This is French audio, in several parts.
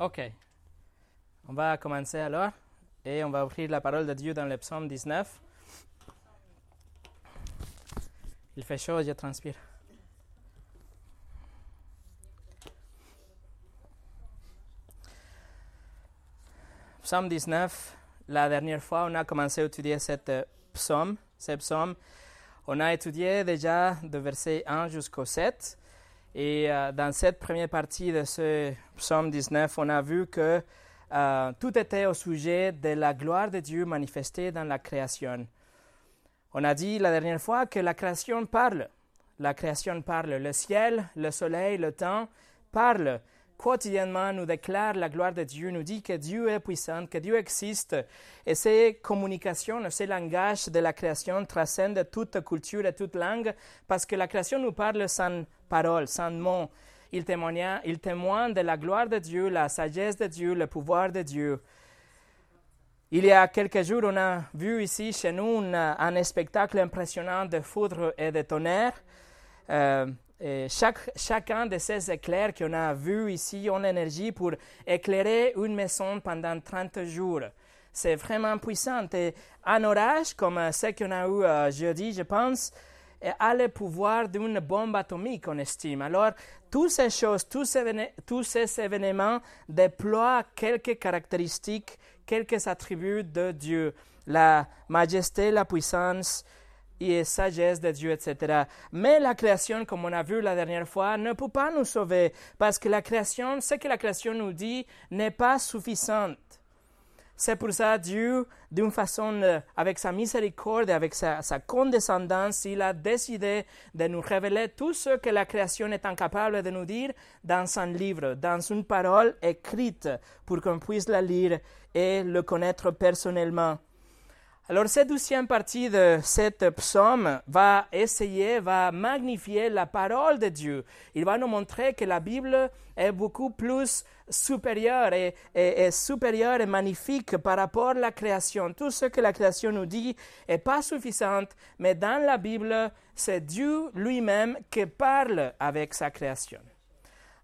Ok. On va commencer alors et on va ouvrir la parole de Dieu dans le psaume 19. Il fait chaud, je transpire. Psaume 19, la dernière fois, on a commencé à étudier cette euh, psaume, ce psaume. On a étudié déjà de verset 1 jusqu'au 7. Et euh, dans cette première partie de ce psaume 19, on a vu que euh, tout était au sujet de la gloire de Dieu manifestée dans la création. On a dit la dernière fois que la création parle. La création parle. Le ciel, le soleil, le temps parlent quotidiennement nous déclare la gloire de Dieu, nous dit que Dieu est puissant, que Dieu existe. Et ces communications, ces langages de la création transcendent toute culture et toute langue parce que la création nous parle sans parole, sans mots. Il témoigne, il témoigne de la gloire de Dieu, la sagesse de Dieu, le pouvoir de Dieu. Il y a quelques jours, on a vu ici chez nous un, spectacle impressionnant de foudre et de tonnerre. Euh, chaque, chacun de ces éclairs qu'on a vus ici ont l'énergie pour éclairer une maison pendant 30 jours. C'est vraiment puissant. Et un orage, comme ce qu'on a eu euh, jeudi, je pense, a le pouvoir d'une bombe atomique, on estime. Alors, toutes ces choses, tous ces, tous ces événements déploient quelques caractéristiques, quelques attributs de Dieu. La majesté, la puissance, et sagesse de Dieu, etc. Mais la création, comme on a vu la dernière fois, ne peut pas nous sauver parce que la création, ce que la création nous dit, n'est pas suffisante. C'est pour ça Dieu, d'une façon, euh, avec sa miséricorde, avec sa, sa, condescendance, il a décidé de nous révéler tout ce que la création est incapable de nous dire dans un livre, dans une parole écrite, pour qu'on puisse la lire et le connaître personnellement. Alors, cette douzième partie de cette psaume va essayer, va magnifier la parole de Dieu. Il va nous montrer que la Bible est beaucoup plus supérieure et, et, supérieure et magnifique par rapport à la création. Tout ce que la création nous dit n'est pas suffisant, mais dans la Bible, c'est Dieu lui-même qui parle avec sa création.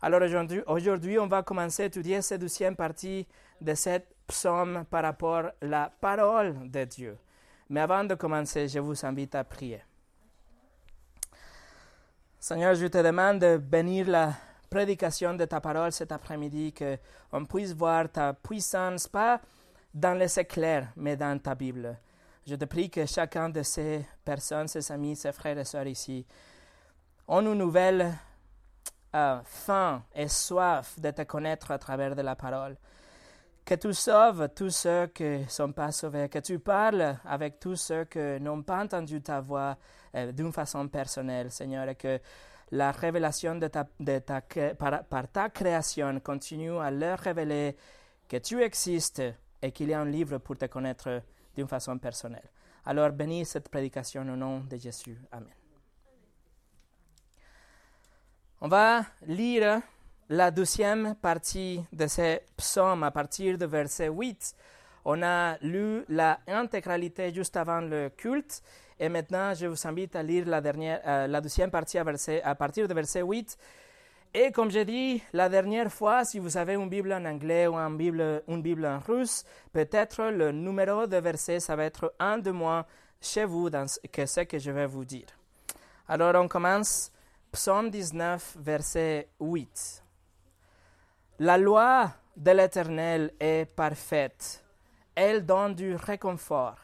Alors aujourd'hui, aujourd'hui, on va commencer à étudier cette douzième partie de cette psaume par rapport à la parole de Dieu. Mais avant de commencer, je vous invite à prier. Seigneur, je te demande de bénir la prédication de ta parole cet après-midi, qu'on puisse voir ta puissance, pas dans les éclairs, mais dans ta Bible. Je te prie que chacun de ces personnes, ces amis, ces frères et sœurs ici, ont une nouvelle euh, faim et soif de te connaître à travers de la parole que tu sauves tous ceux qui ne sont pas sauvés, que tu parles avec tous ceux qui n'ont pas entendu ta voix euh, d'une façon personnelle, Seigneur, et que la révélation de ta, par, ta création continue à leur révéler que tu existes et qu'il y a un livre pour te connaître d'une façon personnelle. Alors bénis cette prédication au nom de Jésus. Amen. On va lire la deuxième partie de ce psaume à partir de verset 8. On a lu la intégralité juste avant le culte et maintenant je vous invite à lire la, dernière, euh, la deuxième partie à, verset, partir de verset 8. Et comme j'ai dit la dernière fois, si vous avez une Bible en anglais ou une Bible, une Bible en russe, peut-être le numéro de verset, ça va être un de moins chez vous dans que ce que je vais vous dire. Alors on commence, psaume 19, verset 8. La loi de l'Éternel est parfaite. Elle donne du réconfort.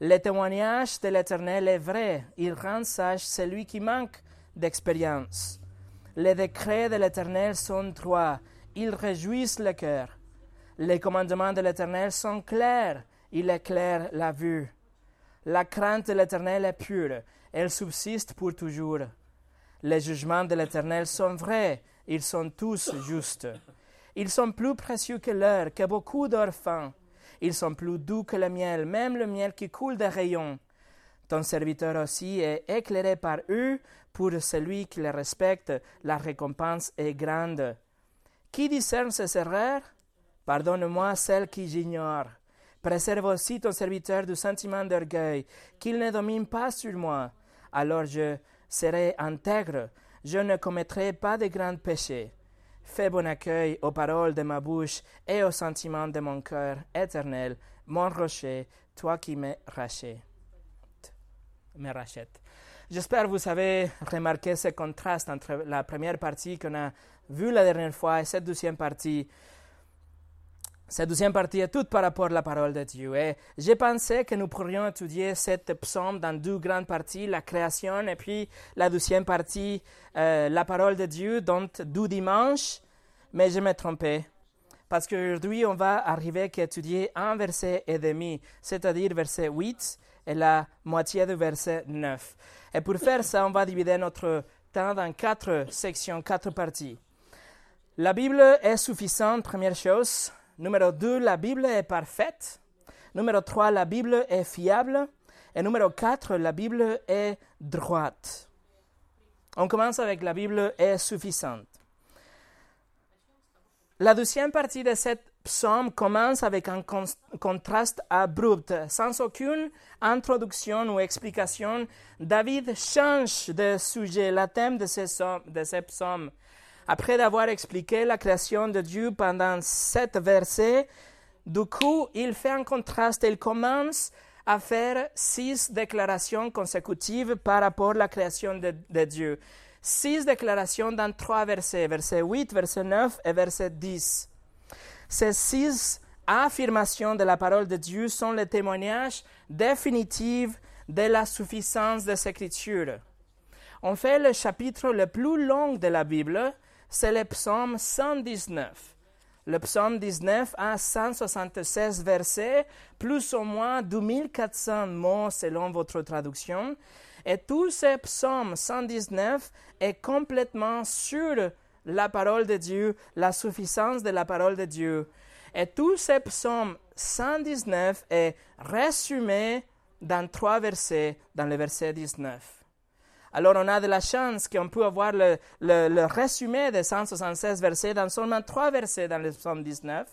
Le témoignage de l'Éternel est vrai. Il rend sage celui qui manque d'expérience. Les décrets de l'Éternel sont droits. Ils réjouissent le cœur. Les commandements de l'Éternel sont clairs. Ils éclairent la vue. La crainte de l'Éternel est pure. Elle subsiste pour toujours. Les jugements de l'Éternel sont vrais. Ils sont tous justes. Ils sont plus précieux que l'or, que beaucoup d'or. Ils sont plus doux que le miel, même le miel qui coule des rayons. Ton serviteur aussi est éclairé par eux. Pour celui qui les respecte, la récompense est grande. Qui discerne ces erreurs? Pardonne-moi celle qui j'ignore. Préserve aussi ton serviteur du sentiment d'orgueil, qu'il ne domine pas sur moi. Alors je serai intègre, je ne commettrai pas de grands péchés. Fais bon accueil aux paroles de ma bouche et aux sentiments de mon cœur éternel, mon rocher, toi qui me rachètes. Me rachètes. J'espère vous avez remarqué ce contraste entre la première partie qu'on a vue la dernière fois et cette deuxième partie. Cette deuxième partie est toute par rapport à la parole de Dieu. Et j'ai pensé que nous pourrions étudier cette psaume dans deux grandes parties, la création et puis la deuxième partie, euh, la parole de Dieu, dont deux dimanches. Mais je me trompé. Parce qu'aujourd'hui, on va arriver à étudier un verset et demi, c'est-à-dire verset 8 et la moitié du verset 9. Et pour faire ça, on va diviser notre temps dans quatre sections, quatre parties. La Bible est suffisante, première chose. Numéro deux, la Bible est parfaite. Numéro trois, la Bible est fiable. Et numéro quatre, la Bible est droite. On commence avec la Bible est suffisante. La deuxième partie de cette psaume commence avec un contraste abrupt. Sans aucune introduction ou explication, David change de sujet, le thème de ce, psaume. Après d'avoir expliqué la création de Dieu pendant sept versets, du coup, il fait un contraste. Il commence à faire six déclarations consécutives par rapport à la création de, de Dieu. Six déclarations dans trois versets, verset 8, verset 9 et verset 10. Ces six affirmations de la parole de Dieu sont le témoignage définitif de la suffisance des Écritures. En fait, le chapitre le plus long de la Bible, c'est le psaume 119. Le psaume 19 a 176 versets, plus ou moins 2400 mots selon votre traduction. Et tout ce psaume 119 est complètement sur la parole de Dieu, la suffisance de la parole de Dieu. Et tout ce psaume 119 est résumé dans trois versets, dans le verset 19. Alors on a de la chance qu'on peut avoir le, résumé de 176 versets dans seulement trois versets dans le psaume 19.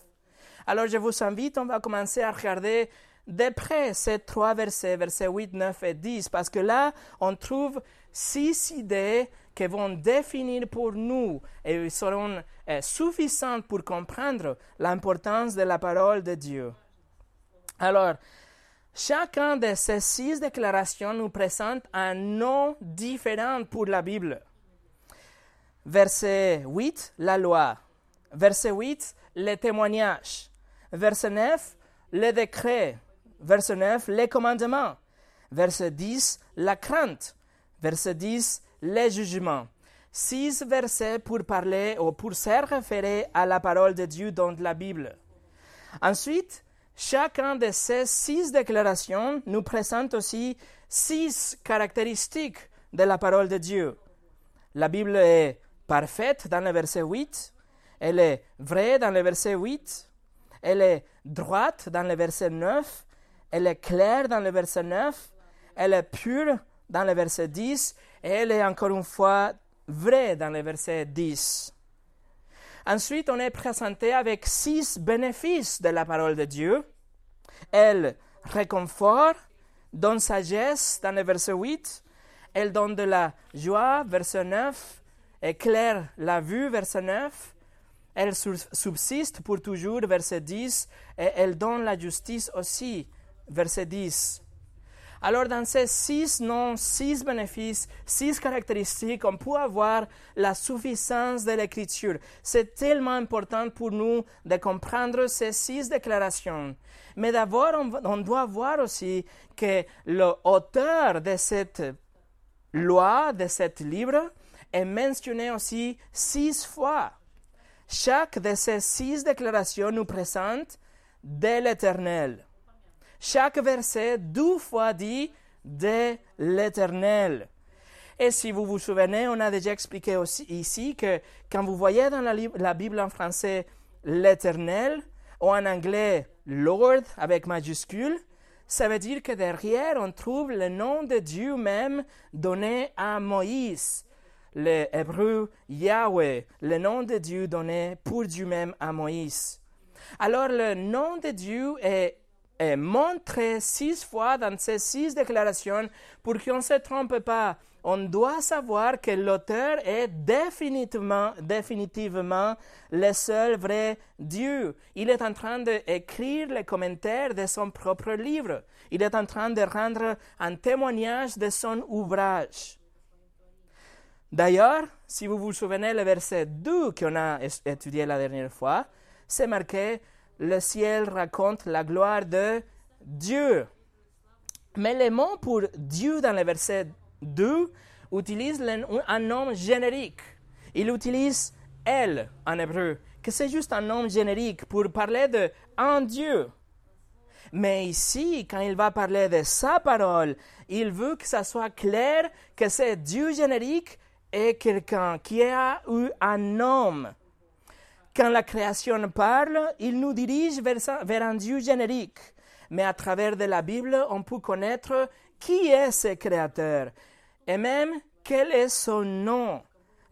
Alors je vous invite, on va commencer à regarder de près ces trois versets, versets 8, 9 et 10, parce que là, on trouve six idées qui vont définir pour nous et seront euh, suffisantes pour comprendre l'importance de la parole de Dieu. Alors, chacun de ces six déclarations nous présente un nom différent pour la Bible. Verset 8, la loi. Verset 8, le témoignage. Verset 9, le décret. Verset 9, les commandements. Verset 10, la crainte. Verset 10, les jugements. Six versets pour parler ou pour se référer à la parole de Dieu dans la Bible. Ensuite, chacun de ces six déclarations nous présente aussi six caractéristiques de la parole de Dieu. La Bible est parfaite dans le verset 8, elle est vraie dans le verset 8, elle est droite dans le verset 9, elle est claire dans le verset 9, elle est pure dans le verset 10 et elle est encore une fois vraie dans le verset 10. Ensuite, on est présenté avec six bénéfices de la parole de Dieu. Elle réconfort, donne sagesse dans le verset 8. Elle donne de la joie, verset 9. Éclaire la vue, verset 9. Elle subsiste pour toujours, verset 10. Et elle donne la justice aussi, verset 10. Alors dans ces six noms, six bénéfices, six caractéristiques, on peut avoir la suffisance de l'écriture. C'est tellement important pour nous de comprendre ces six déclarations. Mais d'abord, on, doit voir aussi que l'auteur de cette loi, de ce livre, est mentionné aussi six fois. Chaque de ces six déclarations nous présente de l'Éternel. Chaque verset, deux fois dit de l'Éternel. Et si vous vous souvenez, on a déjà expliqué aussi ici que quand vous voyez dans la, la Bible en français l'Éternel, ou en anglais Lord avec majuscule, ça veut dire que derrière on trouve le nom de Dieu même donné à Moïse. Le hébreu Yahweh, le nom de Dieu donné pour Dieu même à Moïse. Alors le nom de Dieu est est montré six fois dans ces six déclarations pour qu'on ne se trompe pas. on doit savoir que l'auteur est définitivement, définitivement le seul vrai Dieu. Il est en train d'écrire les commentaires de son propre livre. Il est en train de rendre un témoignage de son ouvrage. D'ailleurs, si vous vous souvenez, le verset 2 qu'on a étudié la dernière fois, c'est marqué Le ciel raconte la gloire de Dieu. Mais le mot pour Dieu dans le verset 2 utilise un nom générique. Il utilise elle en hébreu, que c'est juste un nom générique pour parler de un Dieu. Mais ici, quand il va parler de sa parole, il veut que ça soit clair que c'est Dieu générique et quelqu'un qui a eu un nom. Quand la création parle, il nous dirige vers, un Dieu générique. Mais à travers de la Bible, on peut connaître qui est ce créateur et même quel est son nom?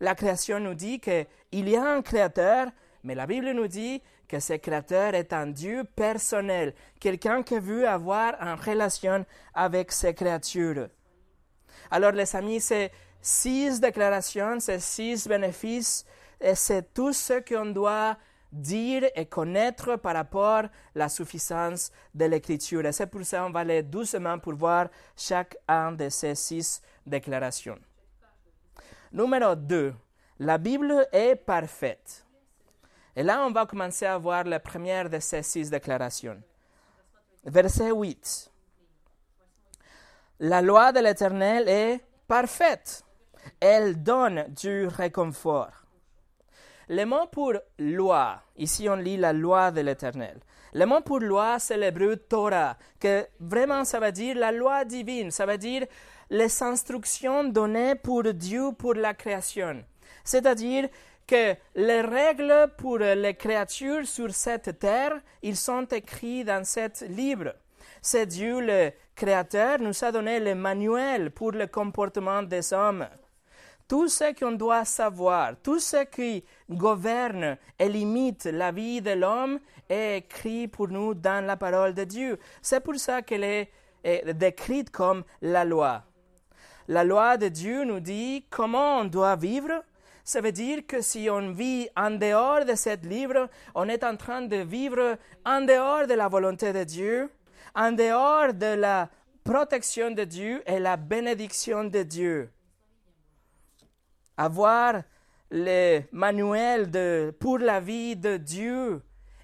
La création nous dit qu'il y a un créateur, mais la Bible nous dit que ce créateur est un Dieu personnel, quelqu'un qui veut avoir une relation avec ses créatures. Alors les amis, c'est six déclarations, c'est six bénéfices, et c'est tout ce qu'on doit dire et connaître par rapport à la suffisance de l'écriture. Et c'est pour ça qu'on va aller doucement pour voir chacun de ces six déclarations. Numéro 2. La Bible est parfaite. Et là, on va commencer à voir la première de ces six déclarations. Verset 8. La loi de l'Éternel est parfaite. Elle donne du réconfort. Le mot pour loi, ici on lit la loi de l'Éternel. Le mot pour loi, c'est l'hébreu Torah, que vraiment ça veut dire la loi divine, ça veut dire les instructions données pour Dieu pour la création. C'est-à-dire que les règles pour les créatures sur cette terre, ils sont écrits dans ce livre. C'est Dieu le Créateur nous a donné le manuel pour le comportement des hommes. Tout ce qu'on doit savoir, tout ce qui gouverne et limite la vie de l'homme est écrit pour nous dans la parole de Dieu. C'est pour ça qu'elle est, décrite comme la loi. La loi de Dieu nous dit comment on doit vivre. Ça veut dire que si on vit en dehors de ce livre, on est en train de vivre en dehors de la volonté de Dieu, en dehors de la protection de Dieu et la bénédiction de Dieu. Avoir le manuel de, pour la vie de Dieu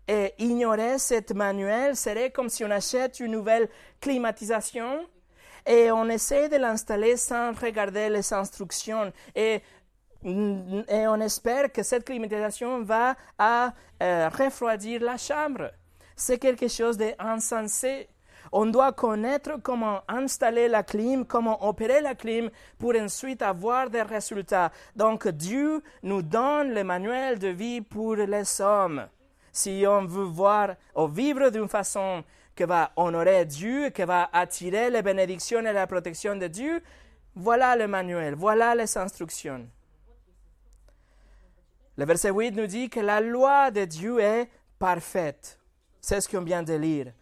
et ignorer ce manuel serait comme si on achète une nouvelle climatisation et on essaie de l'installer sans regarder les instructions et, et on espère que cette climatisation va euh, refroidir la chambre. C'est quelque chose d'insensé. On doit connaître comment installer la clim, comment opérer la clim pour ensuite avoir des résultats. Donc Dieu nous donne le manuel de vie pour les hommes. Si on veut voir ou vivre d'une façon qui va honorer Dieu, qui va attirer les bénédictions et la protection de Dieu, voilà le manuel, voilà les instructions. Le verset 8 nous dit que la loi de Dieu est parfaite. C'est ce qu'on vient de lire.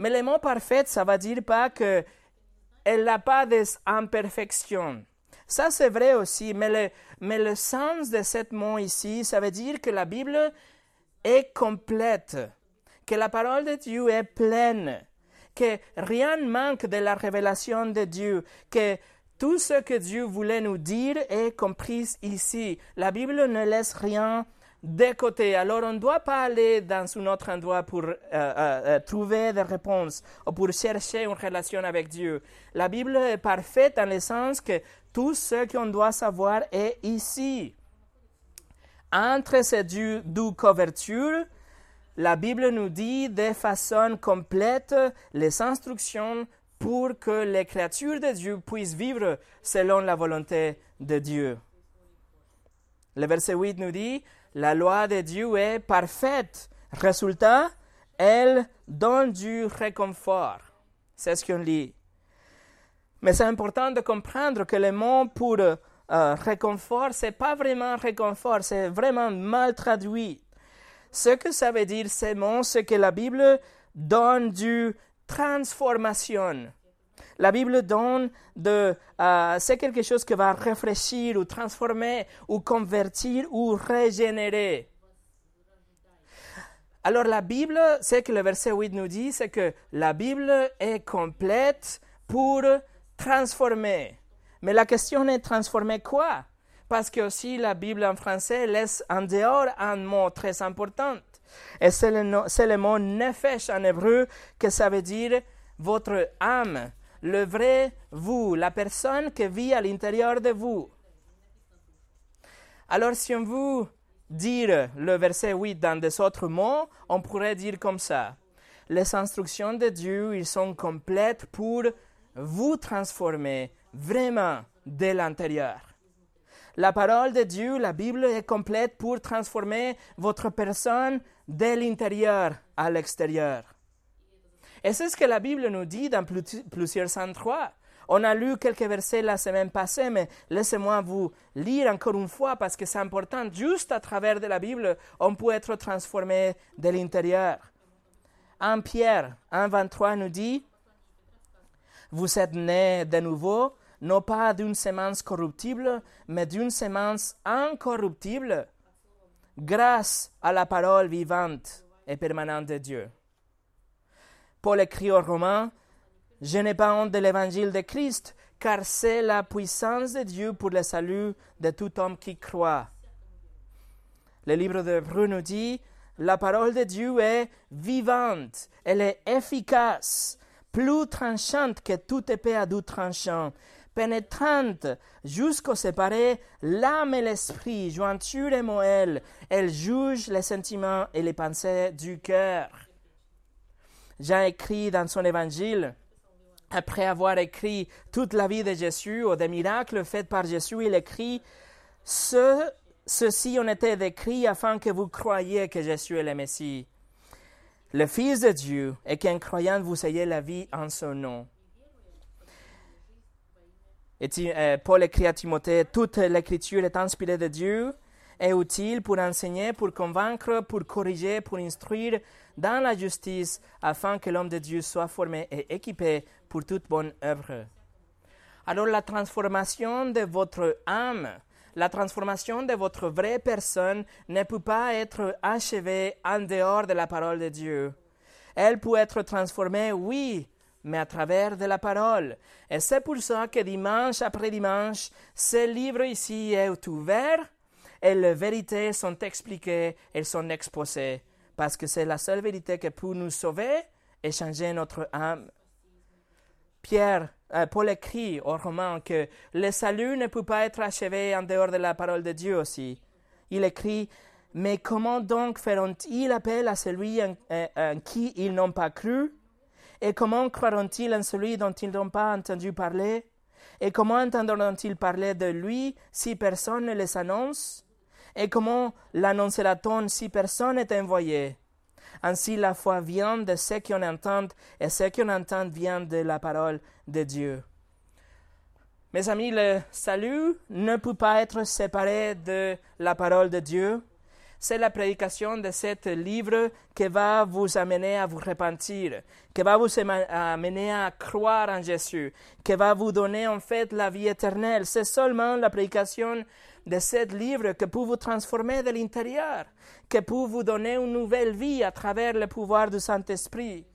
Mais le mot parfaite, ça veut dire pas qu'elle n'a pas d'imperfections. Ça, c'est vrai aussi, mais le, mais le sens de ce mot ici, ça veut dire que la Bible est complète que la parole de Dieu est pleine, que rien ne manque de la révélation de Dieu, que tout ce que Dieu voulait nous dire est compris ici. La Bible ne laisse rien de côté. Alors on ne doit pas aller dans un autre endroit pour euh, euh, euh, trouver des réponses ou pour chercher une relation avec Dieu. La Bible est parfaite dans le sens que tout ce qu'on doit savoir est ici. Entre ces deux, deux couvertures, la Bible nous dit de façon complète les instructions pour que les créatures de Dieu puissent vivre selon la volonté de Dieu. Le verset 8 nous dit, la loi de Dieu est parfaite. Résultat, elle donne du réconfort. C'est ce qu'on lit. Mais c'est important de comprendre que le mot pour euh, réconfort, ce n'est pas vraiment réconfort, c'est vraiment mal traduit. Ce que ça veut dire ces mots, c'est que la Bible donne du transformation. La Bible donne de, euh, c'est quelque chose qui va réfléchir ou transformer ou convertir ou régénérer. Alors la Bible, ce que le verset 8 nous dit, c'est que la Bible est complète pour transformer. Mais la question est transformer quoi? Parce que aussi la Bible en français laisse en dehors un mot très important. Et c'est le, le, mot nefesh en hébreu que ça veut dire votre âme, le vrai vous, la personne qui vit à l'intérieur de vous. Alors si on veut dire le verset 8 dans des autres mots, on pourrait dire comme ça. Les instructions de Dieu, ils sont complètes pour vous transformer vraiment de l'intérieur. La parole de Dieu, la Bible est complète pour transformer votre personne de l'intérieur à l'extérieur. Et c'est ce que la Bible nous dit dans plusieurs endroits. On a lu quelques versets la semaine passée, mais laissez-moi vous lire encore une fois parce que c'est important. Juste à travers de la Bible, on peut être transformé de l'intérieur. 1 Pierre 1.23 nous dit, Vous êtes nés de nouveau, non pas d'une semence corruptible, mais d'une semence incorruptible, grâce à la parole vivante et permanente de Dieu. Paul écrit aux Romains, Je n'ai pas honte de l'évangile de Christ, car c'est la puissance de Dieu pour le salut de tout homme qui croit. Le livre de Hébreux nous dit, la parole de Dieu est vivante, elle est efficace, plus tranchante que toute épée à doux tranchant, pénétrante jusqu'au séparé l'âme et l'esprit, jointure et moelle. Elle juge les sentiments et les pensées du cœur. Jean écrit dans son évangile, après avoir écrit toute la vie de Jésus ou des miracles faits par Jésus, il écrit Ce, Ceci ont été décrits afin que vous croyiez que Jésus est le Messie, le Fils de Dieu, et qu'en croyant vous ayez la vie en son nom. Et euh, Paul écrit à Timothée Toute l'écriture est inspirée de Dieu est utile pour enseigner, pour convaincre, pour corriger, pour instruire dans la justice, afin que l'homme de Dieu soit formé et équipé pour toute bonne œuvre. Alors la transformation de votre âme, la transformation de votre vraie personne ne peut pas être achevée en dehors de la parole de Dieu. Elle peut être transformée, oui, mais à travers de la parole. Et c'est pour ça que dimanche après dimanche, ce livre ici est ouvert et les vérités sont expliquées, elles sont exposées, parce que c'est la seule vérité qui peut nous sauver et changer notre âme. Pierre, euh, Paul écrit au roman que le salut ne peut pas être achevé en dehors de la parole de Dieu aussi. Il écrit Mais comment donc feront-ils appel à celui en, en qui ils n'ont pas cru? Et comment croiront-ils en celui dont ils n'ont pas entendu parler? Et comment entendront-ils parler de lui si personne ne les annonce et comment l'annonce-t-on si personne n'est envoyé? Ainsi la foi vient de ce qu'on entend, et ce qu'on entend vient de la parole de Dieu. Mes amis, le salut ne peut pas être séparé de la parole de Dieu. C'est la prédication de ce livre qui va vous amener à vous repentir, qui va vous amener à croire en Jésus, qui va vous donner en fait la vie éternelle. C'est seulement la prédication de ce livre que peut vous transformer de l'intérieur, que peut vous donner une nouvelle vie à travers le pouvoir du Saint-Esprit,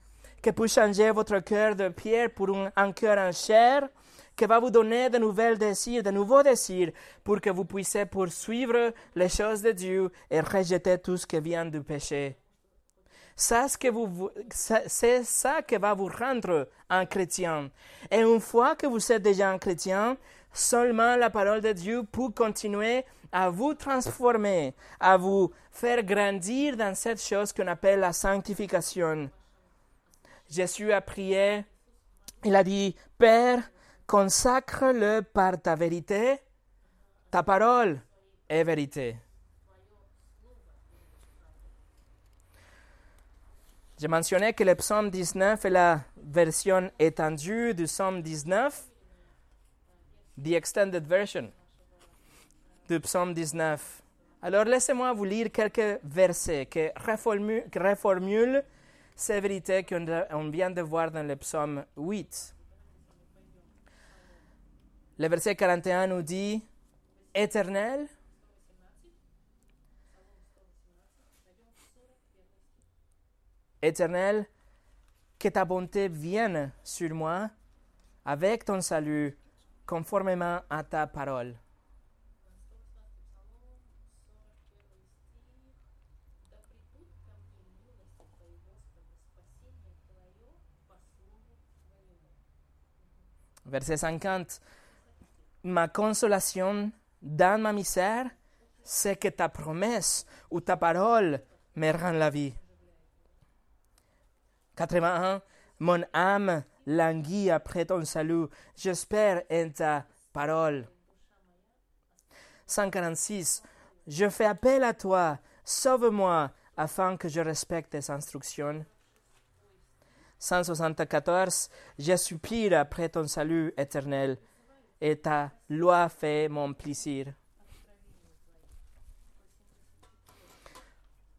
que peut changer votre cœur de pierre pour un, cœur en chair, qui va vous donner de nouvelles désirs, de nouveaux désirs, pour que vous puissiez poursuivre les choses de Dieu et rejeter tout ce qui vient du péché. C'est ça qui va vous rendre un chrétien. Et une fois que vous êtes déjà un chrétien, Seulement la parole de Dieu peut continuer à vous transformer, à vous faire grandir dans cette chose qu'on appelle la sanctification. Jésus a prié, il a dit, Père, consacre-le par ta vérité, ta parole est vérité. J'ai mentionné que le psaume 19 est la version étendue du psaume 19 the extended version du psaume 19. Alors laissez-moi vous lire quelques versets qui reformulent, ces vérités qu'on vient de voir dans le psaume 8. Le verset 41 nous dit, Éternel, Éternel, que ta bonté vienne sur moi avec ton salut, conformément à ta parole. Verset 50. Ma consolation dans ma misère, c'est que ta promesse ou ta parole me rend la vie. 81. Mon âme languit après ton salut. J'espère en ta parole. 146. Je fais appel à toi. Sauve-moi afin que je respecte tes instructions. 174. Je supplie après ton salut éternel, et ta loi fait mon plaisir.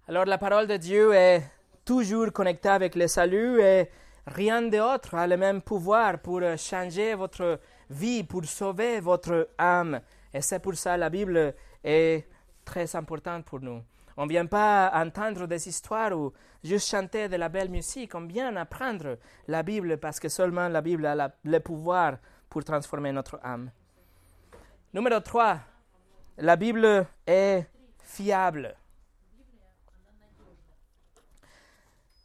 Alors la parole de Dieu est toujours connectée avec le salut et rien d'autre a le même pouvoir pour changer votre vie, pour sauver votre âme. Et c'est pour ça que la Bible est très importante pour nous. On ne vient pas entendre des histoires ou juste chanter de la belle musique. On vient apprendre la Bible parce que seulement la Bible a le pouvoir pour transformer notre âme. Numéro 3. La Bible est fiable.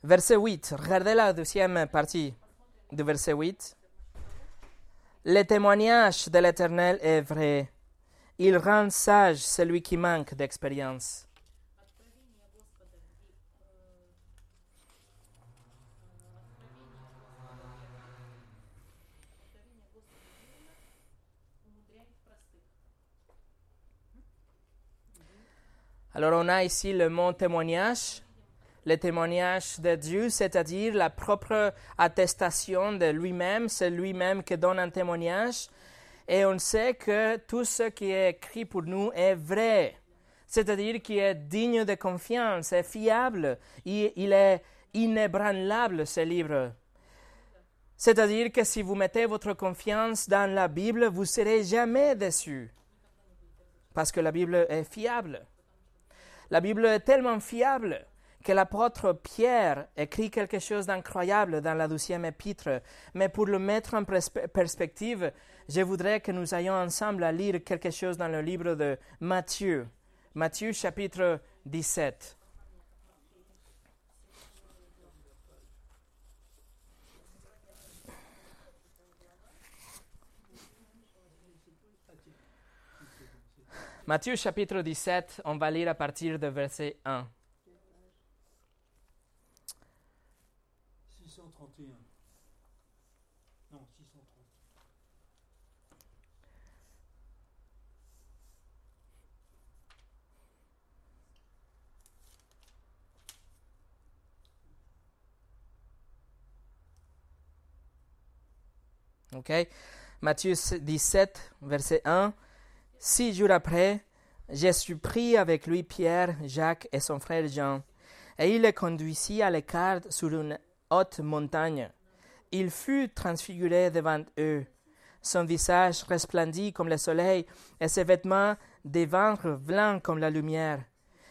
Verset 8. Regardez la deuxième partie du verset 8. Le témoignage de l'Éternel est vrai. Il rend sage celui qui manque d'expérience. Alors on a ici le mot témoignage, le témoignage de Dieu, c'est-à-dire la propre attestation de lui-même, c'est lui-même qui donne un témoignage. Et on sait que tout ce qui est écrit pour nous est vrai, c'est-à-dire qu'il est digne de confiance, est fiable, il, il est inébranlable, ce livre. C'est-à-dire que si vous mettez votre confiance dans la Bible, vous serez jamais déçu, parce que la Bible est fiable. La Bible est tellement fiable que l'apôtre Pierre écrit quelque chose d'incroyable dans la douzième épître. Mais pour le mettre en perspective, je voudrais que nous ayons ensemble à lire quelque chose dans le livre de Matthieu. Matthieu chapitre 17. Matthieu chapitre 17, on va lire à partir de verset 1. 631. Non, 630. OK Matthieu 17, verset 1. Six jours après, j'ai suis pris avec lui Pierre, Jacques et son frère Jean, et il les conduisit à l'écart sur une montagne. Il fut transfiguré devant eux. Son visage resplendit comme le soleil, et ses vêtements des ventres blancs comme la lumière.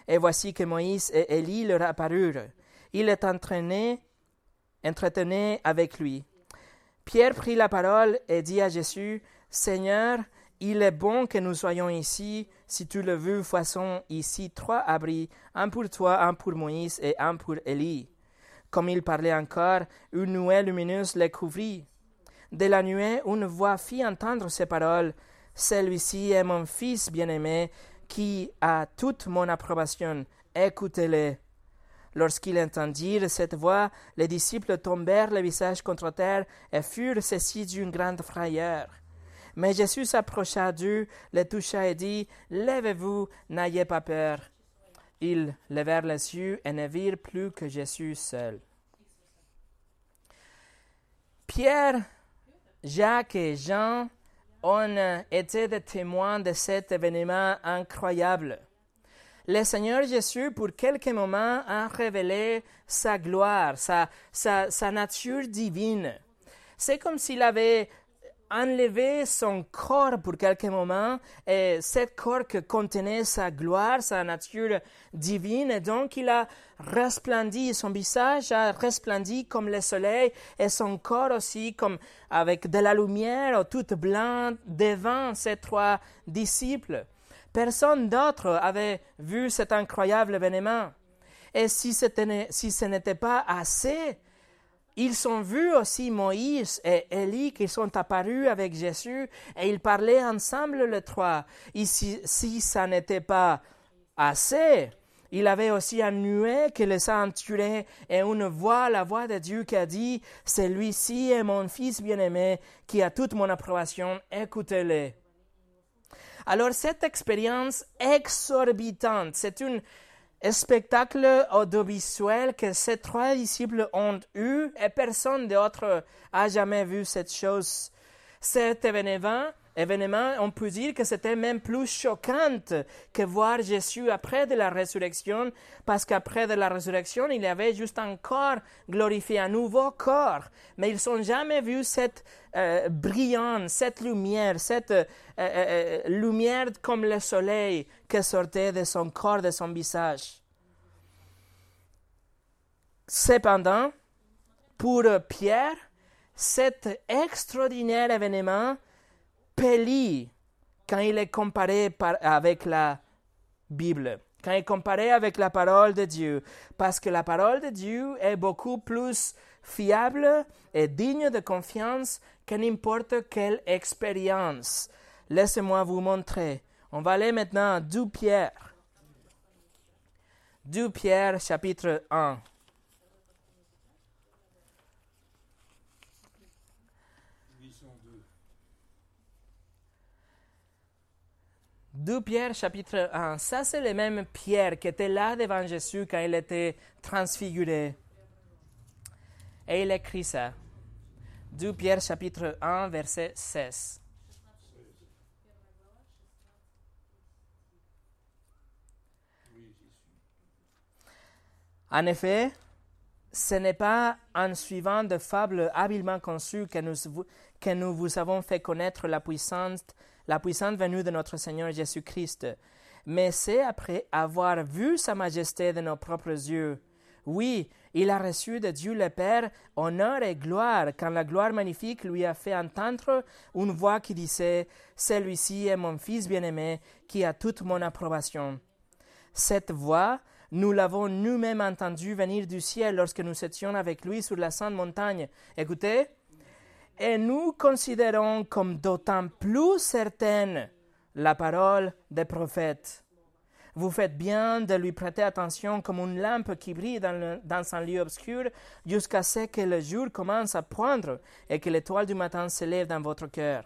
Et voici que Moïse et Élie leur apparurent. Il est entraîné, entretenu avec lui. Pierre prit la parole et dit à Jésus, Seigneur, il est bon que nous soyons ici. Si tu le veux, faisons ici trois abris, un pour toi, un pour Moïse et un pour Élie. Comme il parlait encore, une nuée lumineuse les couvrit. De la nuée, une voix fit entendre ces paroles. Celui-ci est mon fils bien-aimé, qui a toute mon approbation. Écoutez-le. Lorsqu'ils entendirent cette voix, les disciples tombèrent le visage contre terre et furent saisis d'une grande frayeur. Mais Jésus s'approcha d'eux, les toucha et dit, Lèvez-vous, n'ayez pas peur. Ils levèrent les yeux et ne virent plus que Jésus seul. Pierre, Jacques et Jean ont été des témoins de cet événement incroyable. Le Seigneur Jésus, pour quelques moments, a révélé sa gloire, sa, sa, sa nature divine. C'est comme s'il avait enlevé son corps pour quelques moments, et cet corps que contenait sa gloire, sa nature divine, et donc il a resplendi, son visage a resplendi comme le soleil, et son corps aussi comme avec de la lumière toute blanche devant ses trois disciples. Personne d'autre avait vu cet incroyable événement. Et si, si ce n'était pas assez, ils ont vu aussi Moïse et Élie qui sont apparus avec Jésus et ils parlaient ensemble les trois. Et si, ça n'était pas assez, il avait aussi un nuée qui les a entourés et une voix, la voix de Dieu qui a dit, celui-ci est mon fils bien-aimé qui a toute mon approbation, écoutez-le. Alors cette expérience exorbitante, c'est une spectacle audiovisuel que ces trois disciples ont eu et personne d'autre a jamais vu cette chose. Cet événement, événement, on peut dire que c'était même plus choquant que voir Jésus après de la résurrection, parce qu'après de la résurrection, il avait juste un corps glorifié, un nouveau corps. Mais ils n'ont jamais vu cette euh, brillante, cette lumière, cette euh, euh, lumière comme le soleil qui sortait de son corps, de son visage. Cependant, pour Pierre, cet extraordinaire événement pélit quand il est comparé avec la Bible, quand il est comparé avec la parole de Dieu, parce que la parole de Dieu est beaucoup plus fiable et digne de confiance que n'importe quelle expérience. Laissez-moi vous montrer. On va aller maintenant à 2 Pierre. 2 Pierre chapitre 1. 2 Pierre chapitre 1. Ça, c'est le même Pierre qui était là devant Jésus quand il était transfiguré. Et il écrit ça. 2 Pierre chapitre 1, verset 16. En effet, ce n'est pas en suivant de fables habilement conçues que nous, que nous vous avons fait connaître la puissance la puissante venue de notre Seigneur Jésus-Christ, mais c'est après avoir vu Sa Majesté de nos propres yeux. Oui, il a reçu de Dieu le Père honneur et gloire quand la gloire magnifique lui a fait entendre une voix qui disait Celui-ci est mon Fils bien-aimé qui a toute mon approbation. Cette voix, nous l'avons nous-mêmes entendue venir du ciel lorsque nous étions avec lui sur la sainte montagne. Écoutez, et nous considérons comme d'autant plus certaine la parole des prophètes. Vous faites bien de lui prêter attention comme une lampe qui brille dans, un lieu obscur jusqu'à ce que le jour commence à poindre et que l'étoile du matin s'élève dans votre cœur.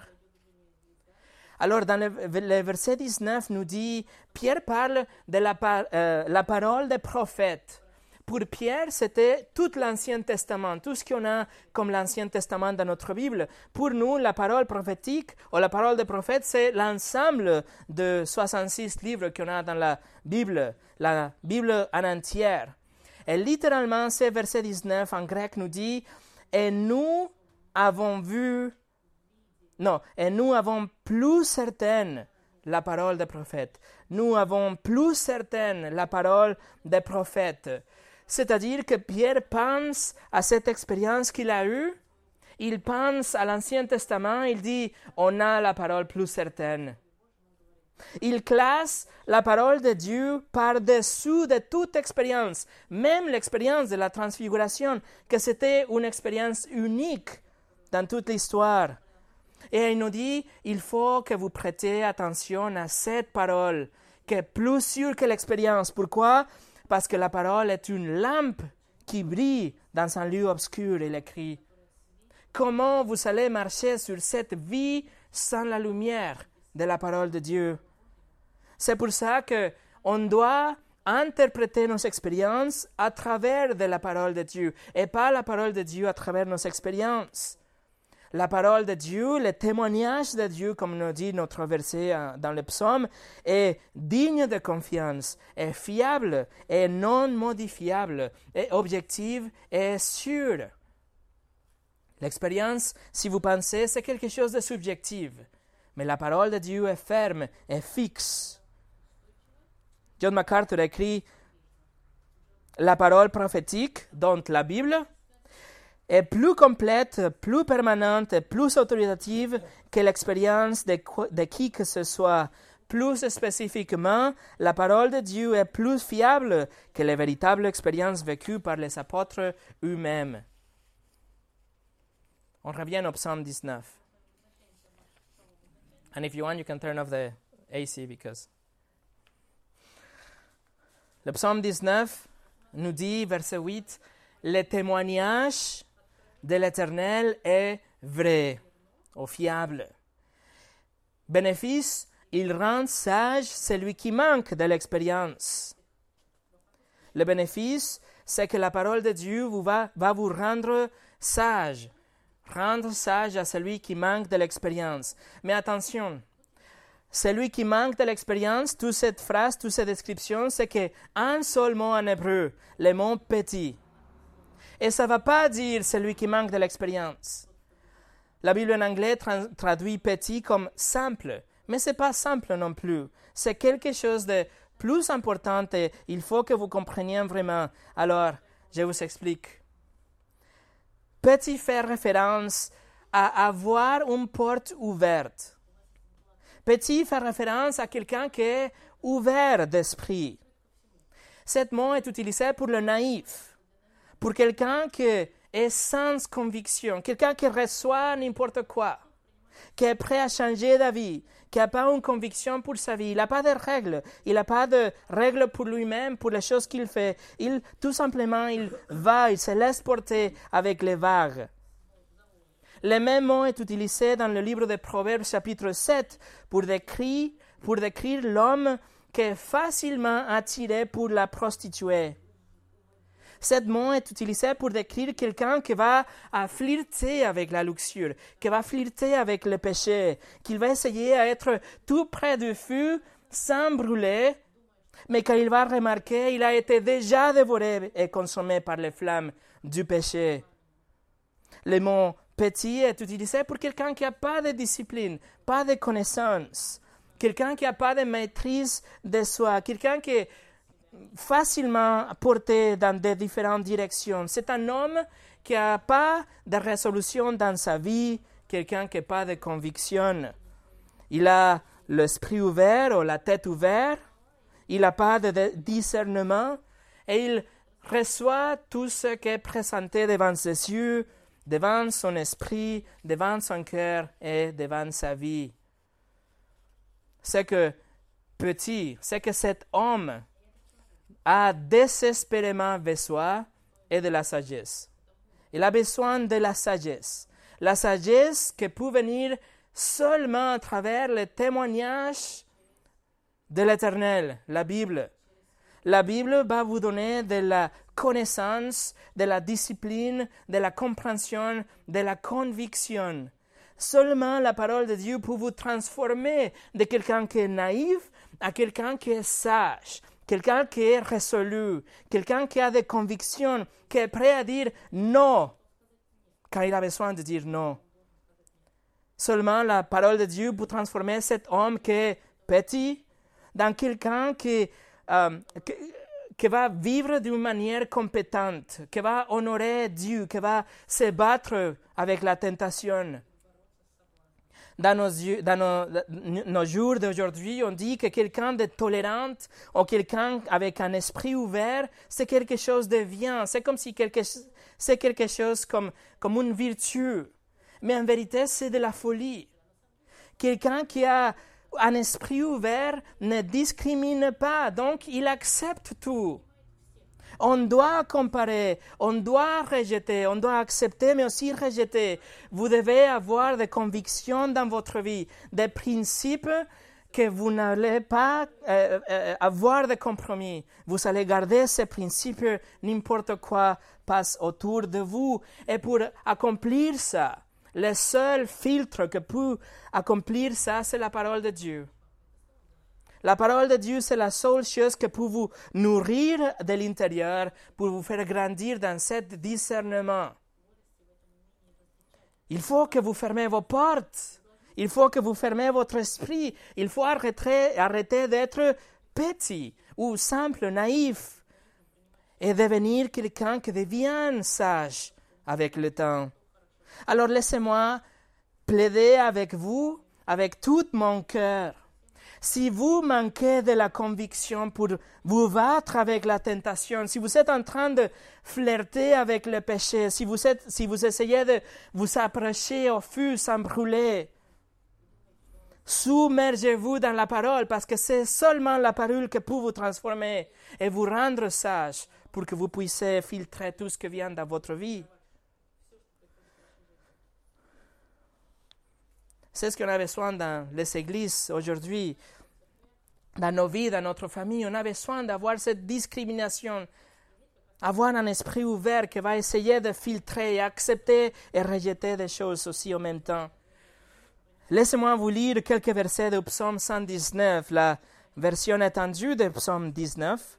Alors, dans le, verset 19, nous dit, Pierre parle de la, euh, la parole des prophètes. Pour Pierre, c'était tout l'Ancien Testament, tout ce qu'on a comme l'Ancien Testament dans notre Bible. Pour nous, la parole prophétique ou la parole des prophètes, c'est l'ensemble de 66 livres qu'on a dans la Bible, la Bible en entière. Et littéralement, ce verset 19 en grec nous dit, et nous avons vu, non, et nous avons plus certaine la parole des prophètes. Nous avons plus certaine la parole des prophètes. C'est-à-dire que Pierre pense à cette expérience qu'il a eue, il pense à l'Ancien Testament, il dit, on a la parole plus certaine. Il classe la parole de Dieu par-dessous de toute expérience, même l'expérience de la transfiguration, que c'était une expérience unique dans toute l'histoire. Et il nous dit, il faut que vous prêtiez attention à cette parole, qui est plus sûre que l'expérience. Pourquoi? Parce que la parole est une lampe qui brille dans un lieu obscur, il écrit. Comment vous allez marcher sur cette vie sans la lumière de la parole de Dieu? C'est pour ça que on doit interpréter nos expériences à travers de la parole de Dieu et pas la parole de Dieu à travers nos expériences la parole de Dieu, le témoignage de Dieu, comme nous dit notre verset euh, dans le psaume, est digne de confiance, est fiable, est non modifiable, est objective et sûr. L'expérience, si vous pensez, c'est quelque chose de subjectif. Mais la parole de Dieu est ferme et fixe. John MacArthur écrit La parole prophétique, dont la Bible, est plus complète, plus permanente plus autoritative que l'expérience de, qui que ce soit. Plus spécifiquement, la parole de Dieu est plus fiable que les véritables expériences vécues par les apôtres eux-mêmes. On revient au psaume 19. And if you want, you can turn off the AC because. Le psaume 19 nous dit, verset 8, Le témoignage de l'Éternel est vrai ou fiable. Bénéfice, il rend sage celui qui manque de l'expérience. Le bénéfice, c'est que la parole de Dieu vous va, va vous rendre sage, rendre sage à celui qui manque de l'expérience. Mais attention, celui qui manque de l'expérience, toute cette phrase, toute cette description, c'est que un seul mot en hébreu, le mot petit. Et ça ne va pas dire celui qui manque de l'expérience. La Bible en anglais traduit petit comme simple, mais ce n'est pas simple non plus. C'est quelque chose de plus important et il faut que vous compreniez vraiment. Alors, je vous explique. Petit fait référence à avoir une porte ouverte. Petit fait référence à quelqu'un qui est ouvert d'esprit. Cet mot est utilisé pour le naïf, pour quelqu'un qui est sans conviction, quelqu'un qui reçoit n'importe quoi, qui est prêt à changer d'avis, qui n'a pas une conviction pour sa vie, il n'a pas de règles, il n'a pas de règles pour lui-même, pour les choses qu'il fait. Il, tout simplement, il va, il se laisse porter avec les vagues. Le même mot est utilisé dans le livre de Proverbes chapitre 7 pour décrire, pour décrire l'homme qui est facilement attiré pour la prostituée. Cet mot est utilisé pour décrire quelqu'un qui va flirter avec la luxure, qui va flirter avec le péché, qui va essayer d'être tout près du feu sans brûler, mais quand il va remarquer, il a été déjà dévoré et consommé par les flammes du péché. Le mot petit est utilisé pour quelqu'un qui n'a pas de discipline, pas de connaissance, quelqu'un qui n'a pas de maîtrise de soi, quelqu'un qui facilement porté dans des différentes directions. C'est un homme qui n'a pas de résolution dans sa vie, quelqu'un qui n'a pas de conviction. Il a l'esprit ouvert ou la tête ouverte, il n'a pas de discernement et il reçoit tout ce qui est présenté devant ses yeux, devant son esprit, devant son cœur et devant sa vie. C'est que petit, c'est que cet homme a désespérément besoin et de la sagesse. Il a besoin de la sagesse. La sagesse qui peut venir seulement à travers le témoignage de l'Éternel, la Bible. La Bible va vous donner de la connaissance, de la discipline, de la compréhension, de la conviction. Seulement la parole de Dieu peut vous transformer de quelqu'un qui est naïf à quelqu'un qui est sage, quelqu'un qui est résolu, quelqu'un qui a des convictions, qui est prêt à dire non quand il a besoin de dire non. Seulement la parole de Dieu peut transformer cet homme qui est petit dans quelqu'un qui, euh, qui, qui, va vivre d'une manière compétente, qui va honorer Dieu, qui va se battre avec la tentation dans nos, jours d'aujourd'hui, on dit que quelqu'un de tolérant ou quelqu'un avec un esprit ouvert, c'est quelque chose de bien. C'est comme si c'est quelque chose comme, comme une vertu. Mais en vérité, c'est de la folie. Quelqu'un qui a un esprit ouvert ne discrimine pas, donc il accepte tout. On doit comparer, on doit rejeter, on doit accepter, mais aussi rejeter. Vous devez avoir des convictions dans votre vie, des principes que vous n'allez pas euh, euh, avoir de compromis. Vous allez garder ces principes, n'importe quoi passe autour de vous. Et pour accomplir ça, le seul filtre que peut accomplir ça, c'est la parole de Dieu. La parole de Dieu, c'est la seule chose qui peut vous nourrir de l'intérieur, pour vous faire grandir dans ce discernement. Il faut que vous fermez vos portes. Il faut que vous fermez votre esprit. Il faut arrêter, arrêter d'être petit ou simple, naïf, et devenir quelqu'un qui devient sage avec le temps. Alors laissez-moi plaider avec vous, avec tout mon cœur. Si vous manquez de la conviction pour vous battre avec la tentation, si vous êtes en train de flirter avec le péché, si vous, êtes, si vous essayez de vous approcher au feu sans brûler, Submergez-vous dans la parole parce que c'est seulement la parole qui peut vous transformer et vous rendre sage pour que vous puissiez filtrer tout ce qui vient dans votre vie. C'est ce qu'on a besoin dans les églises aujourd'hui, dans nos vies, dans notre famille. On a besoin d'avoir cette discrimination, avoir un esprit ouvert qui va essayer de filtrer, accepter et rejeter des choses aussi en même temps. Laissez-moi vous lire quelques versets de Psaume 119, la version étendue de Psaume 19.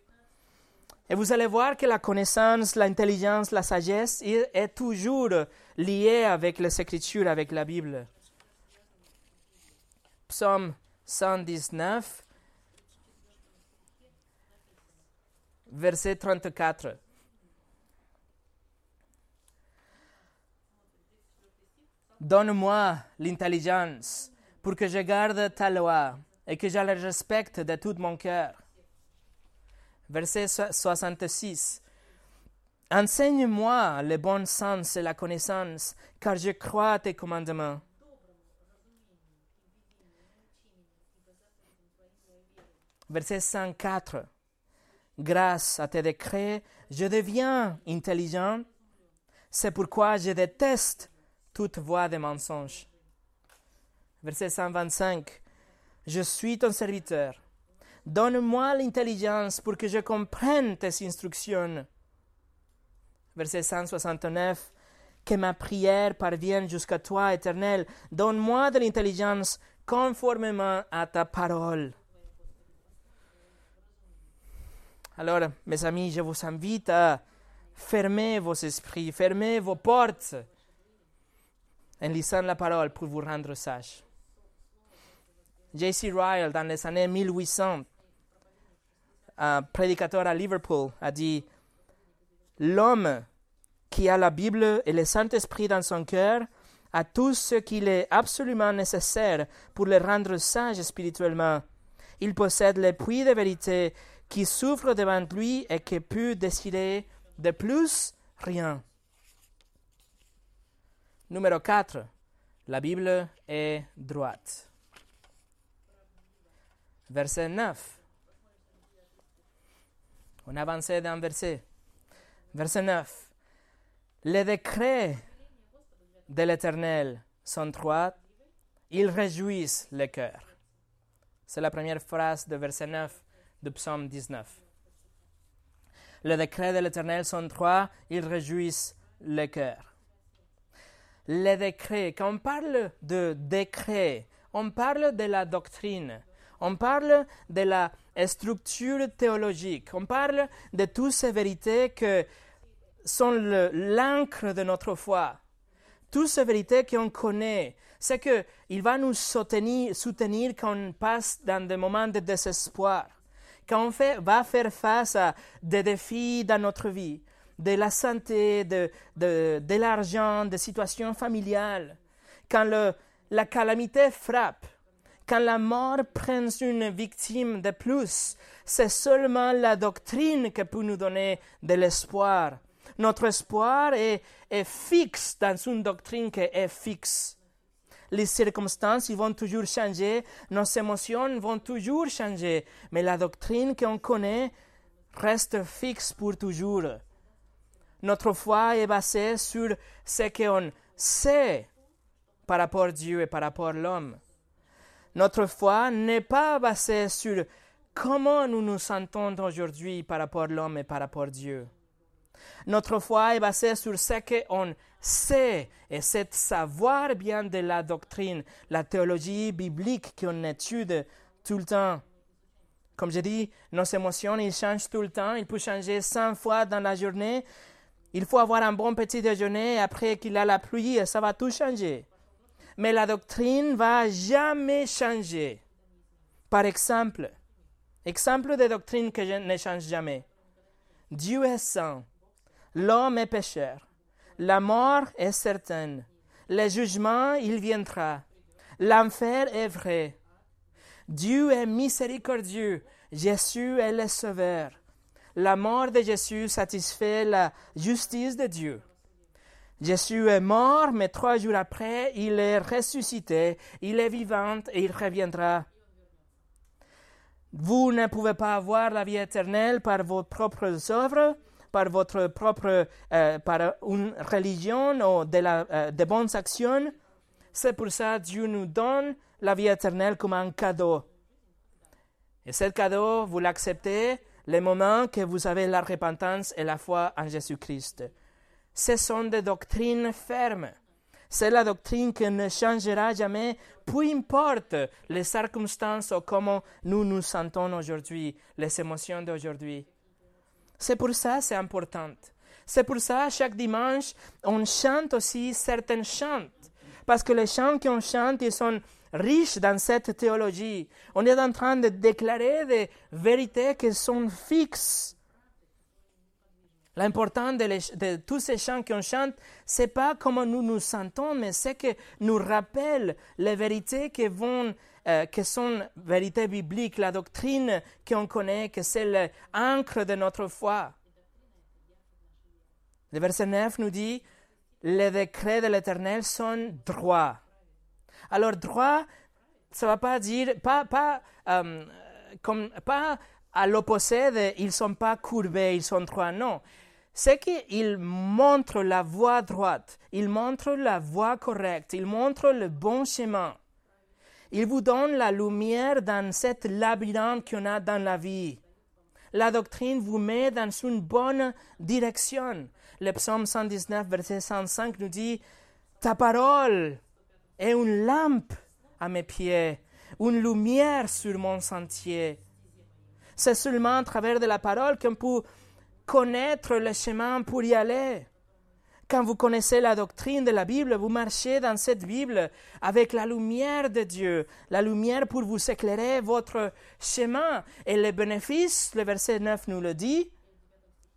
Et vous allez voir que la connaissance, l'intelligence, la sagesse est toujours liée avec les Écritures, avec la Bible. Psaume 119, verset 34. Donne-moi l'intelligence pour que je garde ta loi et que je la respecte de tout mon cœur. Verset 66. Enseigne-moi le bon sens et la connaissance, car je crois à tes commandements. Verset 104. Grâce à tes décrets, je deviens intelligent. C'est pourquoi je déteste toute voix de mensonge. Verset 125. Je suis ton serviteur. Donne-moi l'intelligence pour que je comprenne tes instructions. Verset 169. Que ma prière parvienne jusqu'à toi, éternel. Donne-moi de l'intelligence conformément à ta parole. Alors, mes amis, je vous invite à fermer vos esprits, fermer vos portes en lisant la parole pour vous rendre sage. J.C. Ryle, dans les années 1800, un prédicateur à Liverpool, a dit L'homme qui a la Bible et le Saint-Esprit dans son cœur a tout ce qu'il est absolument nécessaire pour le rendre sage spirituellement. Il possède les puits de vérité qui souffre devant lui et qui peut décider de plus rien. Numéro 4. La Bible est droite. Verset 9. On avance d'un verset. Verset 9. Les décrets de l'Éternel sont droits, ils réjouissent le cœur. C'est la première phrase de verset 9 de Psaume 19. Les décrets de l'Éternel sont droits, ils réjouissent le cœur les décrets. Quand on parle de décrets, on parle de la doctrine, on parle de la structure théologique, on parle de toutes ces vérités que sont l'encre de notre foi. Toutes ces vérités qu'on connaît, c'est qu'il va nous soutenir quand on passe dans des moments de désespoir, quand on va faire face à des défis dans notre vie, de la santé, de, de, de l'argent, des situations familiales. Quand le, la calamité frappe, quand la mort prend une victime de plus, c'est seulement la doctrine qui peut nous donner de l'espoir. Notre espoir est, fixe dans une doctrine qui est fixe. Les circonstances vont toujours changer, nos émotions vont toujours changer, mais la doctrine qu'on connaît reste fixe pour toujours. Notre foi est basée sur ce qu'on sait par rapport à Dieu et par rapport à l'homme. Notre foi n'est pas basée sur comment nous nous sentons aujourd'hui par rapport à l'homme et par rapport à Dieu. Notre foi est basée sur ce qu'on sait et c'est savoir bien de la doctrine, la théologie biblique qu'on étudie tout le temps. Comme je dis, nos émotions, ils changent tout le temps. Ils peuvent changer 100 fois dans la journée, Il faut avoir un bon petit déjeuner après qu'il a la pluie et ça va tout changer. Mais la doctrine va jamais changer. Par exemple, exemple de doctrine que je ne change jamais. Dieu est saint. L'homme est pécheur. La mort est certaine. Le jugement, il viendra. L'enfer est vrai. Dieu est miséricordieux. Jésus est le Sauveur. La mort de Jésus satisfait la justice de Dieu. Jésus est mort, mais trois jours après, il est ressuscité, il est vivant et il reviendra. Vous ne pouvez pas avoir la vie éternelle par vos propres œuvres, par votre propre, euh, par une religion ou de, la, euh, de bonnes actions. C'est pour ça que Dieu nous donne la vie éternelle comme un cadeau. Et ce cadeau, vous l'acceptez le moment que vous avez la repentance et la foi en Jésus-Christ. Ce sont des doctrines fermes. C'est la doctrine qui ne changera jamais, peu importe les circonstances ou comment nous nous sentons aujourd'hui, les émotions d'aujourd'hui. C'est pour ça c'est important. C'est pour ça chaque dimanche on chante aussi certains chants. Parce que les chants qu'on chante, ils sont riches dans cette théologie. On est en train de déclarer des vérités qui sont fixes. L'important de, tous ces chants qu'on chante, c'est pas comment nous nous sentons, mais c'est que nous rappelle les vérités qui vont, euh, qui sont vérités bibliques, la doctrine qu'on connaît, que c'est l'ancre de notre foi. Le verset 9 nous dit, les décrets de l'Éternel sont droits. Alors droit, ça ne va pas dire, pas, pas, euh, comme, pas à l'opposé ils ne sont pas courbés, ils sont droits, non. C'est qu'ils montrent la voie droite, ils montrent la voie correcte, ils montrent le bon chemin. Ils vous donnent la lumière dans cette labyrinthe qu'on a dans la vie. La doctrine vous met dans une bonne direction. Le psaume 119, verset 105 nous dit, Ta parole est une lampe à mes pieds, une lumière sur mon sentier. C'est seulement à travers de la parole qu'on peut connaître le chemin pour y aller. Quand vous connaissez la doctrine de la Bible, vous marchez dans cette Bible avec la lumière de Dieu, la lumière pour vous éclairer votre chemin. Et les bénéfices, le verset 9 nous le dit,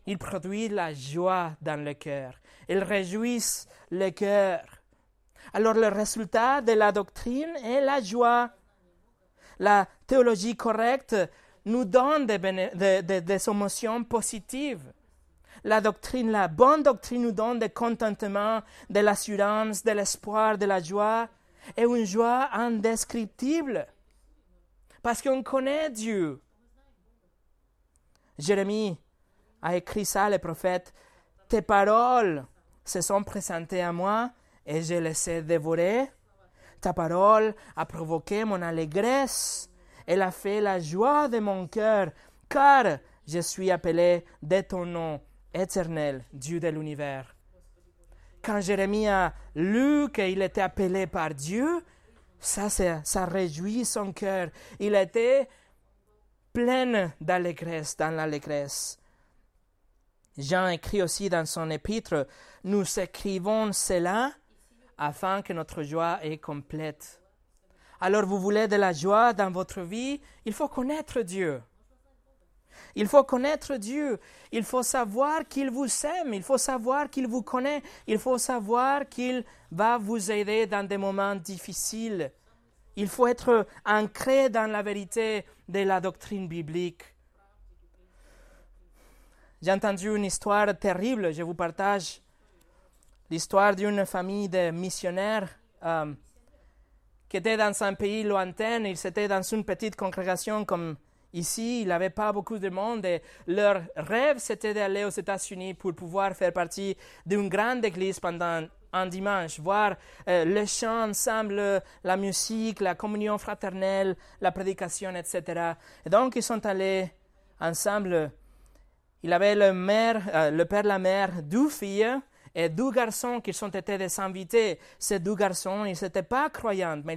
il produit la joie dans le cœur. Il réjouit le cœur. Alors le résultat de la doctrine est la joie. La théologie correcte nous donne des, émotions positives. La doctrine, la bonne doctrine nous donne des contentement, de l'assurance, de l'espoir, de la joie, et une joie indescriptible. Parce qu'on connaît Dieu. Jérémie a écrit ça, le prophète, Tes paroles se sont présentées à moi et je les ai dévorées. Ta parole a provoqué mon allégresse. Elle a fait la joie de mon cœur, car je suis appelé de ton nom éternel, Dieu de l'univers. Quand Jérémie a lu qu'il était appelé par Dieu, ça, ça réjouit son cœur. Il était plein d'allégresse, dans l'allégresse. Jean écrit aussi dans son épître, nous écrivons cela afin que notre joie est complète. Alors vous voulez de la joie dans votre vie, il faut connaître Dieu. Il faut connaître Dieu. Il faut savoir qu'il vous aime. Il faut savoir qu'il vous connaît. Il faut savoir qu'il va vous aider dans des moments difficiles. Il faut être ancré dans la vérité de la doctrine biblique. J'ai entendu une histoire terrible, je vous partage l'histoire d'une famille de missionnaires euh, qui étaient dans un pays lointain. Ils étaient dans une petite congrégation comme ici. Il n'y avait pas beaucoup de monde et leur rêve, c'était d'aller aux États-Unis pour pouvoir faire partie d'une grande église pendant un dimanche, voir euh, le chant ensemble, la musique, la communion fraternelle, la prédication, etc. Et donc, ils sont allés ensemble. Il avait euh, le père, la mère, deux filles et deux garçons qui sont été des invités. Ces deux garçons, ils n'étaient pas croyants, mais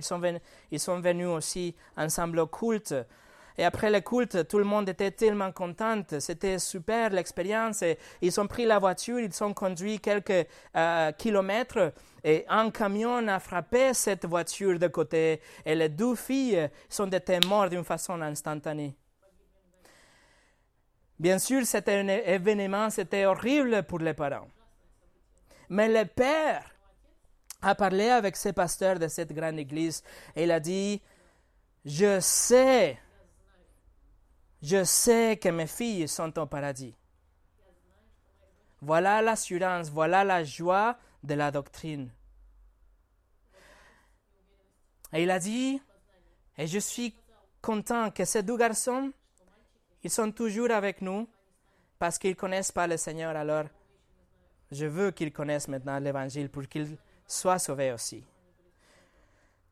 ils sont venus aussi ensemble au culte. Et après le culte, tout le monde était tellement content. C'était super l'expérience. Ils ont pris la voiture, ils ont conduit quelques euh, kilomètres et un camion a frappé cette voiture de côté. Et les deux filles sont été mortes d'une façon instantanée. Bien sûr, c'était un événement, c'était horrible pour les parents. Mais le père a parlé avec ses pasteurs de cette grande église et il a dit, je sais, je sais que mes filles sont au paradis. Voilà l'assurance, voilà la joie de la doctrine. Et il a dit, et je suis content que ces deux garçons, ils sont toujours avec nous parce qu'ils ne connaissent pas le Seigneur. Alors, je veux qu'ils connaissent maintenant l'Évangile pour qu'ils soient sauvés aussi.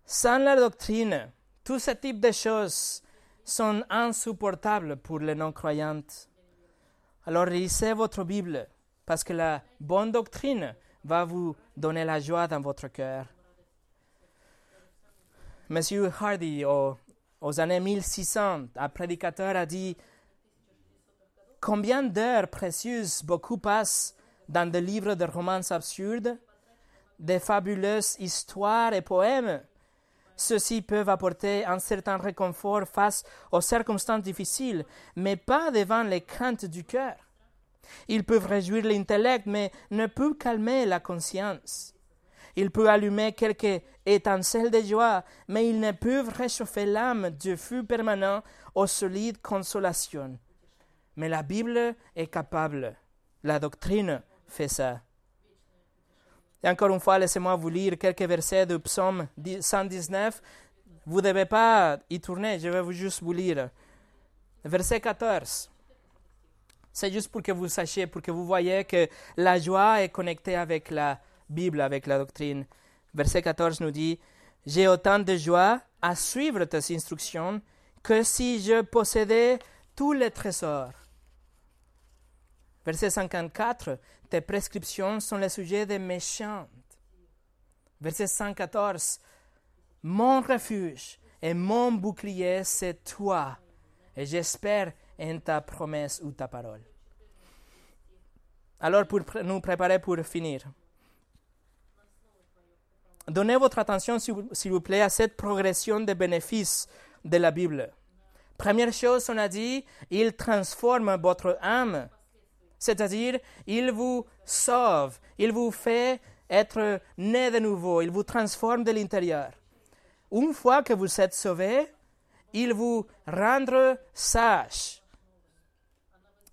Sans la doctrine, tout ce type de choses sont insupportables pour les non-croyants. Alors lisez votre Bible, parce que la bonne doctrine va vous donner la joie dans votre cœur. Monsieur Hardy, aux années 1600, un prédicateur a dit Combien d'heures précieuses beaucoup passent dans des livres de romances absurdes, des fabuleuses histoires et poèmes Ceux-ci peuvent apporter un certain réconfort face aux circonstances difficiles, mais pas devant les craintes du cœur. Ils peuvent réjouir l'intellect, mais ne peuvent calmer la conscience. Ils peuvent allumer quelques étincelles de joie, mais ils ne peuvent réchauffer l'âme du feu permanent aux solides consolations. Mais la Bible est capable. La doctrine fait ça. Et encore une fois, laissez-moi vous lire quelques versets du psaume 119. Vous ne devez pas y tourner, je vais vous juste vous lire. Verset 14. C'est juste pour que vous sachiez, pour que vous voyez que la joie est connectée avec la Bible, avec la doctrine. Verset 14 nous dit, J'ai autant de joie à suivre tes instructions que si je possédais tous les trésors. Verset 54, tes prescriptions sont les sujets des méchants. Verset 114, mon refuge et mon bouclier, c'est toi, et j'espère en ta promesse ou ta parole. Alors, pour nous préparer pour finir, donnez votre attention, s'il vous plaît, à cette progression de bénéfices de la Bible. Première chose, on a dit, il transforme votre âme c'est-à-dire, il vous sauve, il vous fait être né de nouveau, il vous transforme de l'intérieur. Une fois que vous êtes sauvé, il vous rend sage.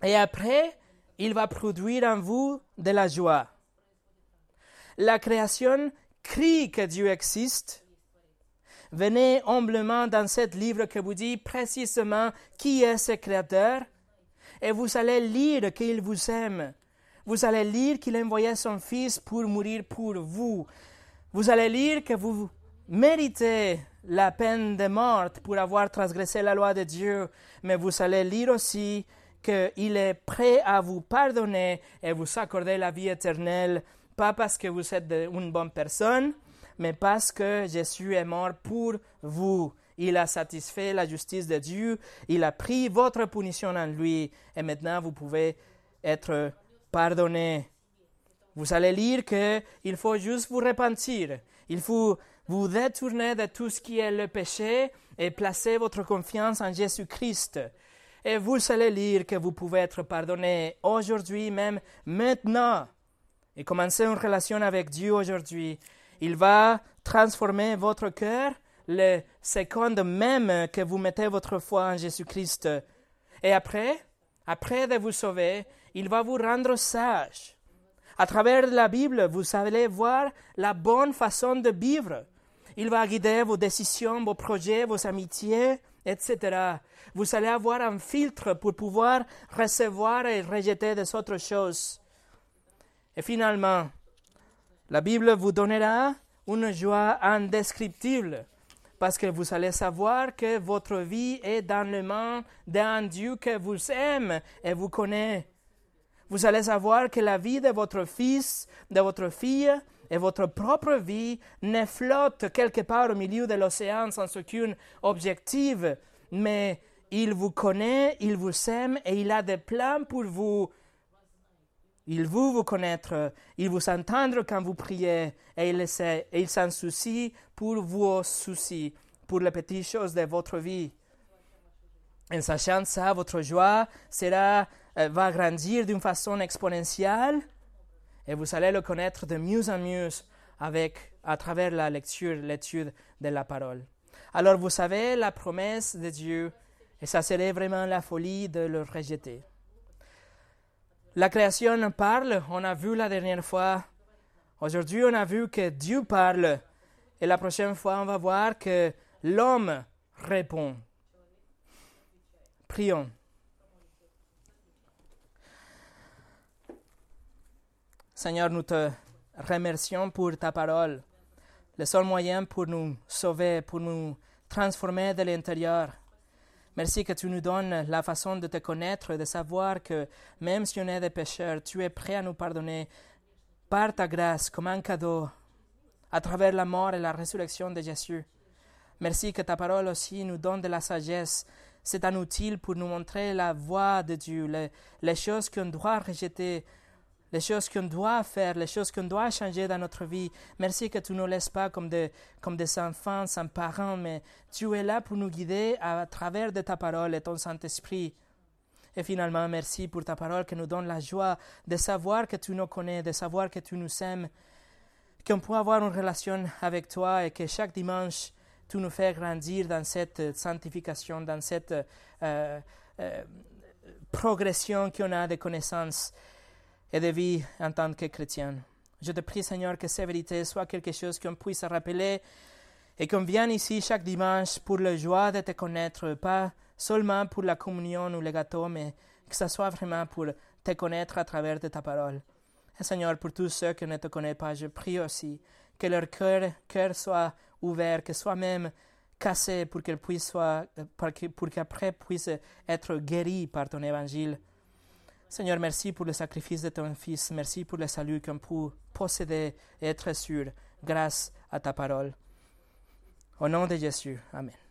Et après, il va produire en vous de la joie. La création crie que Dieu existe. Venez humblement dans ce livre que vous dit précisément qui est ce Créateur et vous allez lire qu'il vous aime. Vous allez lire qu'il a envoyé son Fils pour mourir pour vous. Vous allez lire que vous méritez la peine de mort pour avoir transgressé la loi de Dieu, mais vous allez lire aussi qu'il est prêt à vous pardonner et vous accorder la vie éternelle, pas parce que vous êtes une bonne personne, mais parce que Jésus est mort pour vous il a satisfait la justice de Dieu, il a pris votre punition en lui, et maintenant vous pouvez être pardonné. Vous allez lire qu'il faut juste vous repentir, il faut vous détourner de tout ce qui est le péché et placer votre confiance en Jésus-Christ. Et vous allez lire que vous pouvez être pardonné aujourd'hui, même maintenant, et commencer une relation avec Dieu aujourd'hui. Il va transformer votre cœur le seconde même que vous mettez votre foi en Jésus-Christ. Et après, après de vous sauver, il va vous rendre sage. À travers la Bible, vous allez voir la bonne façon de vivre. Il va guider vos décisions, vos projets, vos amitiés, etc. Vous allez avoir un filtre pour pouvoir recevoir et rejeter des autres choses. Et finalement, la Bible vous donnera une joie indescriptible parce que vous allez savoir que votre vie est dans le mains d'un Dieu que vous aime et vous connaît. Vous allez savoir que la vie de votre fils, de votre fille et votre propre vie ne flotte quelque part au milieu de l'océan sans aucun objectif, mais Il vous connaît, il vous aime et il a des plans pour vous. Il veut vous connaître, il vous entendre quand vous priez et il, s'en soucie pour vos soucis, pour les petites choses de votre vie. En sachant ça, votre joie sera, euh, va grandir d'une façon exponentielle et vous allez le connaître de mieux en mieux avec, à travers la lecture, l'étude de la parole. Alors vous savez la promesse de Dieu et ça serait vraiment la folie de le rejeter. La création parle, on a vu la dernière fois. Aujourd'hui, on a vu que Dieu parle. Et la prochaine fois, on va voir que l'homme répond. Prions. Seigneur, nous te remercions pour ta parole, le seul moyen pour nous sauver, pour nous transformer de l'intérieur. Merci que tu nous donnes la façon de te connaître, de savoir que même si on est des pécheurs, tu es prêt à nous pardonner par ta grâce comme un cadeau à travers la mort et la résurrection de Jésus. Merci que ta parole aussi nous donne de la sagesse. C'est un outil pour nous montrer la voie de Dieu, les, les choses qu'on doit rejeter, les choses qu'on doit faire, les choses qu'on doit changer dans notre vie. Merci que tu ne nous laisses pas comme des, comme des enfants sans parents, mais tu es là pour nous guider à travers de ta parole et ton Saint-Esprit. Et finalement, merci pour ta parole qui nous donne la joie de savoir que tu nous connais, de savoir que tu nous aimes, qu'on peut avoir une relation avec toi et que chaque dimanche, tu nous fais grandir dans cette sanctification, dans cette euh, euh, progression qu'on a de connaissances et de vie en tant que chrétien. Je te prie, Seigneur, que ces vérités soient quelque chose qu'on puisse rappeler et qu'on vienne ici chaque dimanche pour la joie de te connaître, pas seulement pour la communion ou le gâteau, mais que ce soit vraiment pour te connaître à travers de ta parole. Et Seigneur, pour tous ceux qui ne te connaissent pas, je prie aussi que leur cœur, cœur soit ouvert, que soit même cassé pour qu'ils puissent soit, pour qu'après puisse être guéri par ton évangile. Seigneur, merci pour le sacrifice de ton Fils. Merci pour le salut qu'on peut posséder et être sûr grâce à ta parole. Au nom de Jésus. Amen.